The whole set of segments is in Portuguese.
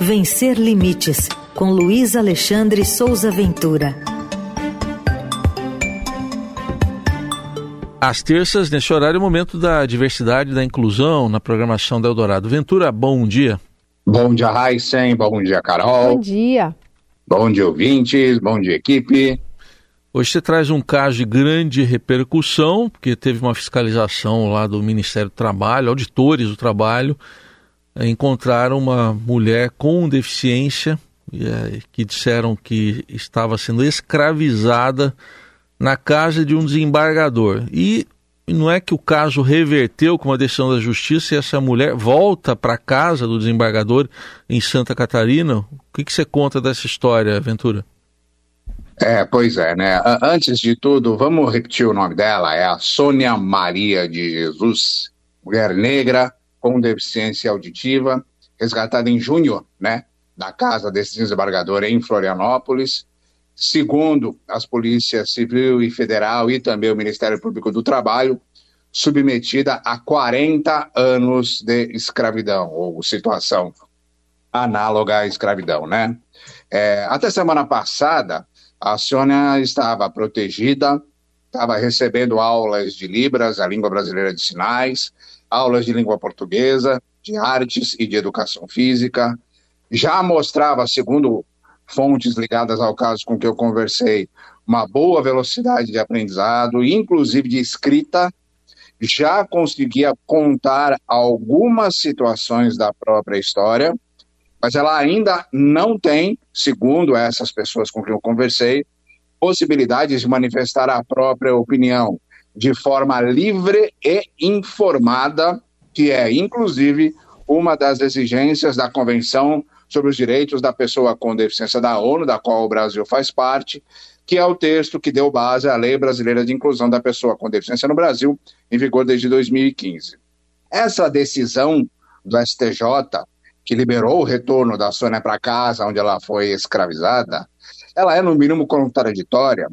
Vencer Limites, com Luiz Alexandre Souza Ventura. Às terças, nesse horário, é o momento da diversidade e da inclusão na programação da Eldorado. Ventura, bom dia. Bom dia, Heisen. Bom dia, Carol. Bom dia. Bom dia, ouvintes. Bom dia, equipe. Hoje você traz um caso de grande repercussão, porque teve uma fiscalização lá do Ministério do Trabalho, auditores do trabalho, encontraram uma mulher com deficiência eh, que disseram que estava sendo escravizada na casa de um desembargador. E não é que o caso reverteu com uma decisão da justiça e essa mulher volta para a casa do desembargador em Santa Catarina? O que, que você conta dessa história, Ventura? É, pois é, né? Antes de tudo, vamos repetir o nome dela, é a Sônia Maria de Jesus, mulher negra com deficiência auditiva, resgatada em junho, né, da casa desse desembargador em Florianópolis, segundo as polícias civil e federal e também o Ministério Público do Trabalho, submetida a 40 anos de escravidão, ou situação análoga à escravidão, né? É, até semana passada, a Sônia estava protegida, estava recebendo aulas de Libras, a língua brasileira de sinais, aulas de língua portuguesa, de artes e de educação física. Já mostrava, segundo fontes ligadas ao caso com que eu conversei, uma boa velocidade de aprendizado, inclusive de escrita, já conseguia contar algumas situações da própria história, mas ela ainda não tem, segundo essas pessoas com quem eu conversei, possibilidades de manifestar a própria opinião de forma livre e informada, que é, inclusive, uma das exigências da Convenção sobre os Direitos da Pessoa com Deficiência da ONU, da qual o Brasil faz parte, que é o texto que deu base à Lei Brasileira de Inclusão da Pessoa com Deficiência no Brasil, em vigor desde 2015. Essa decisão do STJ, que liberou o retorno da Sônia para casa, onde ela foi escravizada, ela é, no mínimo, contraditória,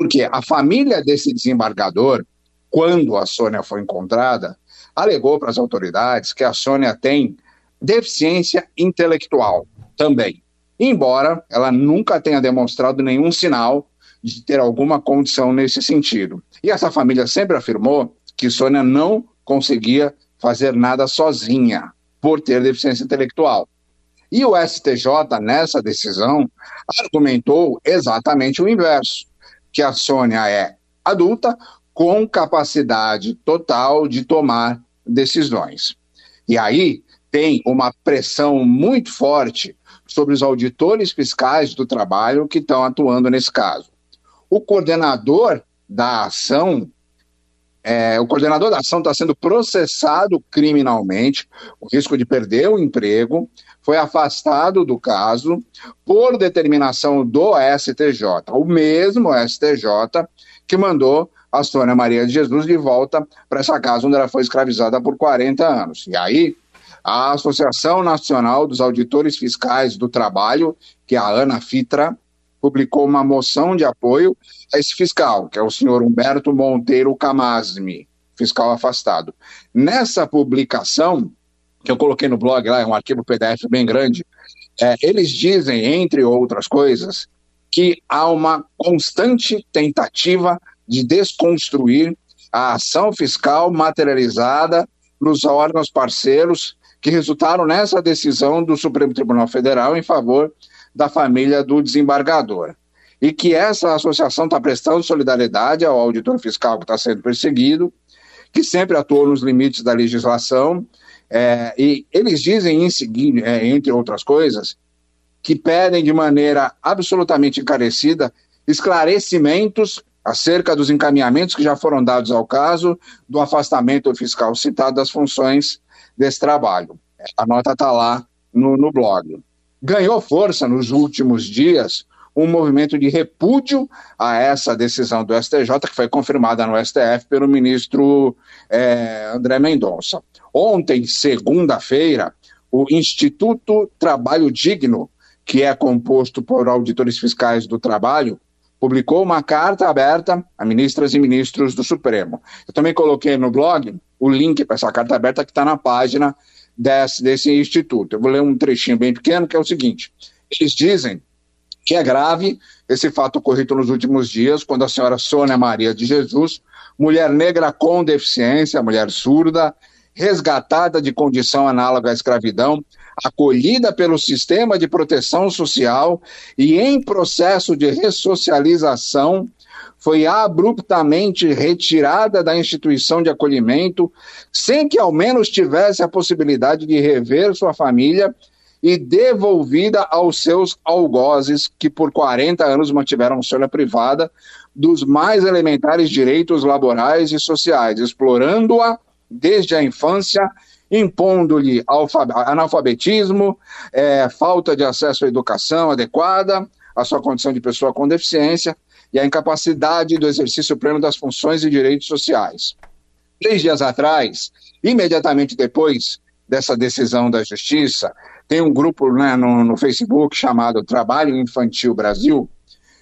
porque a família desse desembargador, quando a Sônia foi encontrada, alegou para as autoridades que a Sônia tem deficiência intelectual também, embora ela nunca tenha demonstrado nenhum sinal de ter alguma condição nesse sentido. E essa família sempre afirmou que Sônia não conseguia fazer nada sozinha por ter deficiência intelectual. E o STJ, nessa decisão, argumentou exatamente o inverso, que a Sônia é adulta com capacidade total de tomar decisões. E aí tem uma pressão muito forte sobre os auditores fiscais do trabalho que estão atuando nesse caso. O coordenador da ação, é, o coordenador da ação está sendo processado criminalmente, com risco de perder o emprego, foi afastado do caso por determinação do STJ, o mesmo STJ que mandou a Sônia Maria de Jesus de volta para essa casa onde ela foi escravizada por 40 anos. E aí, a Associação Nacional dos Auditores Fiscais do Trabalho, que é a Ana Fitra, publicou uma moção de apoio a esse fiscal, que é o senhor Humberto Monteiro Camasmi, fiscal afastado. Nessa publicação, que eu coloquei no blog lá, é um arquivo PDF bem grande, é, eles dizem, entre outras coisas, que há uma constante tentativa de desconstruir a ação fiscal materializada nos órgãos parceiros que resultaram nessa decisão do Supremo Tribunal Federal em favor da família do desembargador. E que essa associação está prestando solidariedade ao auditor fiscal que está sendo perseguido, que sempre atuou nos limites da legislação, é, e eles dizem em seguida, é, entre outras coisas, que pedem de maneira absolutamente encarecida esclarecimentos acerca dos encaminhamentos que já foram dados ao caso do afastamento fiscal citado das funções desse trabalho. A nota está lá no, no blog. Ganhou força nos últimos dias um movimento de repúdio a essa decisão do STJ, que foi confirmada no STF pelo ministro é, André Mendonça. Ontem, segunda-feira, o Instituto Trabalho Digno, que é composto por auditores fiscais do trabalho, publicou uma carta aberta a ministras e ministros do Supremo. Eu também coloquei no blog o link para essa carta aberta que está na página desse, desse instituto. Eu vou ler um trechinho bem pequeno, que é o seguinte: eles dizem que é grave esse fato ocorrido nos últimos dias, quando a senhora Sônia Maria de Jesus, mulher negra com deficiência, mulher surda, resgatada de condição análoga à escravidão, acolhida pelo sistema de proteção social e em processo de ressocialização, foi abruptamente retirada da instituição de acolhimento, sem que ao menos tivesse a possibilidade de rever sua família e devolvida aos seus algozes, que por 40 anos mantiveram sua privada dos mais elementares direitos laborais e sociais, explorando-a desde a infância, impondo-lhe analfabetismo, é, falta de acesso à educação adequada, a sua condição de pessoa com deficiência e a incapacidade do exercício pleno das funções e direitos sociais. Três dias atrás, imediatamente depois dessa decisão da Justiça, tem um grupo né, no, no Facebook chamado Trabalho Infantil Brasil,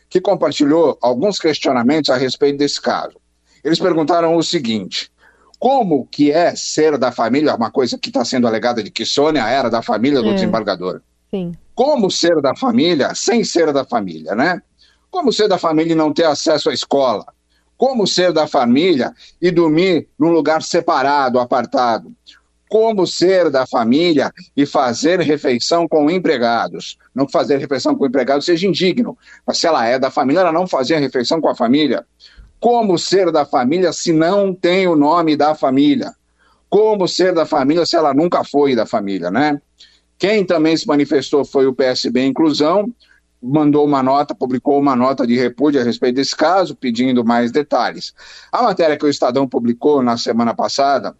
que compartilhou alguns questionamentos a respeito desse caso. Eles perguntaram o seguinte: como que é ser da família, uma coisa que está sendo alegada de que Sônia era da família do é. desembargador. Sim. Como ser da família sem ser da família, né? Como ser da família e não ter acesso à escola? Como ser da família e dormir num lugar separado, apartado? Como ser da família e fazer refeição com empregados? Não fazer refeição com empregados seja indigno, mas se ela é da família, ela não fazer refeição com a família. Como ser da família se não tem o nome da família? Como ser da família se ela nunca foi da família, né? Quem também se manifestou foi o PSB Inclusão, mandou uma nota, publicou uma nota de repúdio a respeito desse caso, pedindo mais detalhes. A matéria que o Estadão publicou na semana passada,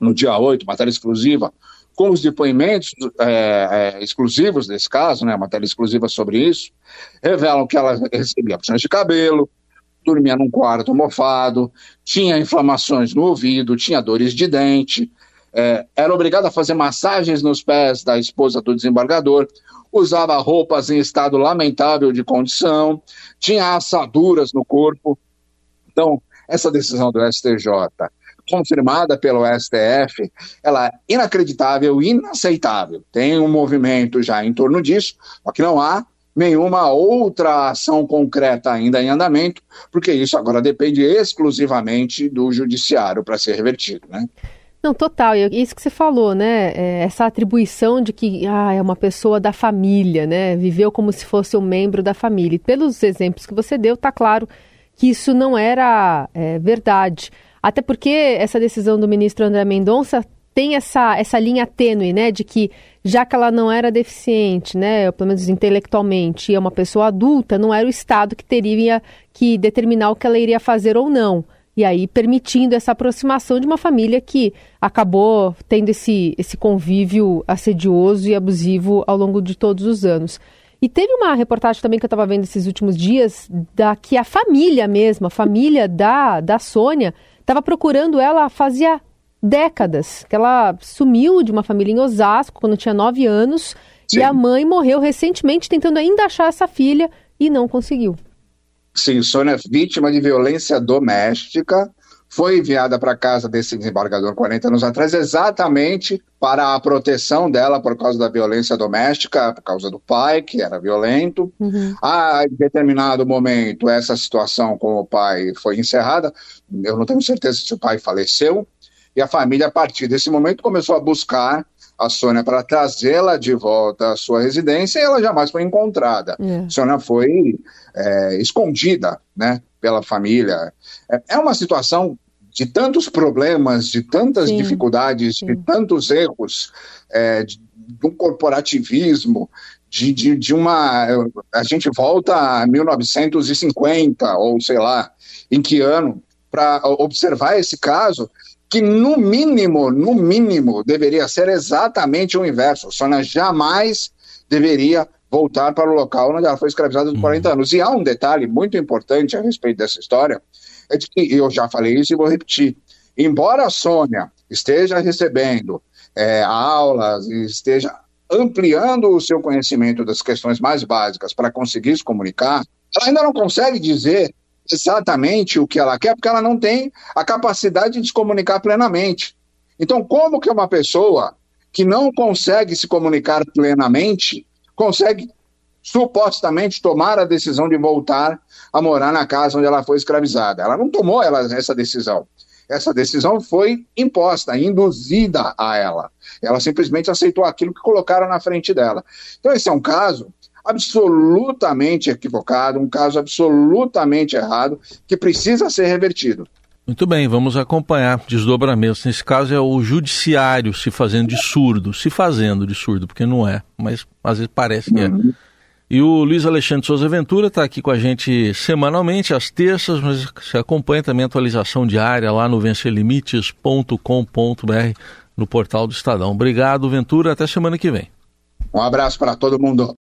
no dia 8, matéria exclusiva, com os depoimentos é, é, exclusivos desse caso, né, matéria exclusiva sobre isso, revelam que ela recebia opções de cabelo, dormia num quarto mofado, tinha inflamações no ouvido, tinha dores de dente, é, era obrigada a fazer massagens nos pés da esposa do desembargador, usava roupas em estado lamentável de condição, tinha assaduras no corpo. Então, essa decisão do STJ, confirmada pelo STF, ela é inacreditável, inaceitável. Tem um movimento já em torno disso, só que não há nenhuma outra ação concreta ainda em andamento, porque isso agora depende exclusivamente do judiciário para ser revertido, né? Não, total. E isso que você falou, né? É essa atribuição de que ah, é uma pessoa da família, né? Viveu como se fosse um membro da família. E pelos exemplos que você deu, tá claro que isso não era é, verdade. Até porque essa decisão do ministro André Mendonça tem essa, essa linha tênue, né? De que já que ela não era deficiente, né? Pelo menos intelectualmente, e é uma pessoa adulta, não era o Estado que teria que determinar o que ela iria fazer ou não e aí permitindo essa aproximação de uma família que acabou tendo esse, esse convívio assedioso e abusivo ao longo de todos os anos. E teve uma reportagem também que eu estava vendo esses últimos dias, da que a família mesmo, a família da, da Sônia, estava procurando ela fazia décadas, que ela sumiu de uma família em Osasco quando tinha nove anos, Sim. e a mãe morreu recentemente tentando ainda achar essa filha e não conseguiu. Sim, Sônia, vítima de violência doméstica, foi enviada para casa desse desembargador 40 anos atrás exatamente para a proteção dela por causa da violência doméstica, por causa do pai, que era violento. Uhum. A determinado momento, essa situação com o pai foi encerrada. Eu não tenho certeza se o pai faleceu. E a família, a partir desse momento, começou a buscar a Sônia para trazê-la de volta à sua residência e ela jamais foi encontrada. É. A Sônia foi é, escondida né, pela família. É, é, uma situação de tantos problemas, de tantas sim, dificuldades, sim. de tantos erros, é, de, de, um corporativismo, de, de, de uma. A gente volta a 1950, ou sei lá, em que ano, para observar esse caso que no mínimo, no mínimo, deveria ser exatamente o inverso. Sônia jamais deveria voltar para o local onde ela foi escravizada por 40 uhum. anos. E há um detalhe muito importante a respeito dessa história, é de que eu já falei isso e vou repetir. Embora a Sônia esteja recebendo é, aulas e esteja ampliando o seu conhecimento das questões mais básicas para conseguir se comunicar, ela ainda não consegue dizer exatamente o que ela quer, porque ela não tem a capacidade de se comunicar plenamente. Então, como que uma pessoa que não consegue se comunicar plenamente, consegue supostamente tomar a decisão de voltar a morar na casa onde ela foi escravizada. Ela não tomou ela, essa decisão. Essa decisão foi imposta, induzida a ela. Ela simplesmente aceitou aquilo que colocaram na frente dela. Então, esse é um caso absolutamente equivocado, um caso absolutamente errado, que precisa ser revertido. Muito bem, vamos acompanhar desdobramentos. Nesse caso é o judiciário se fazendo de surdo, se fazendo de surdo, porque não é, mas às vezes parece que é. uhum. é. E o Luiz Alexandre Souza Ventura está aqui com a gente semanalmente, às terças, mas você acompanha também a atualização diária lá no vencerlimites.com.br no portal do Estadão. Obrigado, Ventura. Até semana que vem. Um abraço para todo mundo.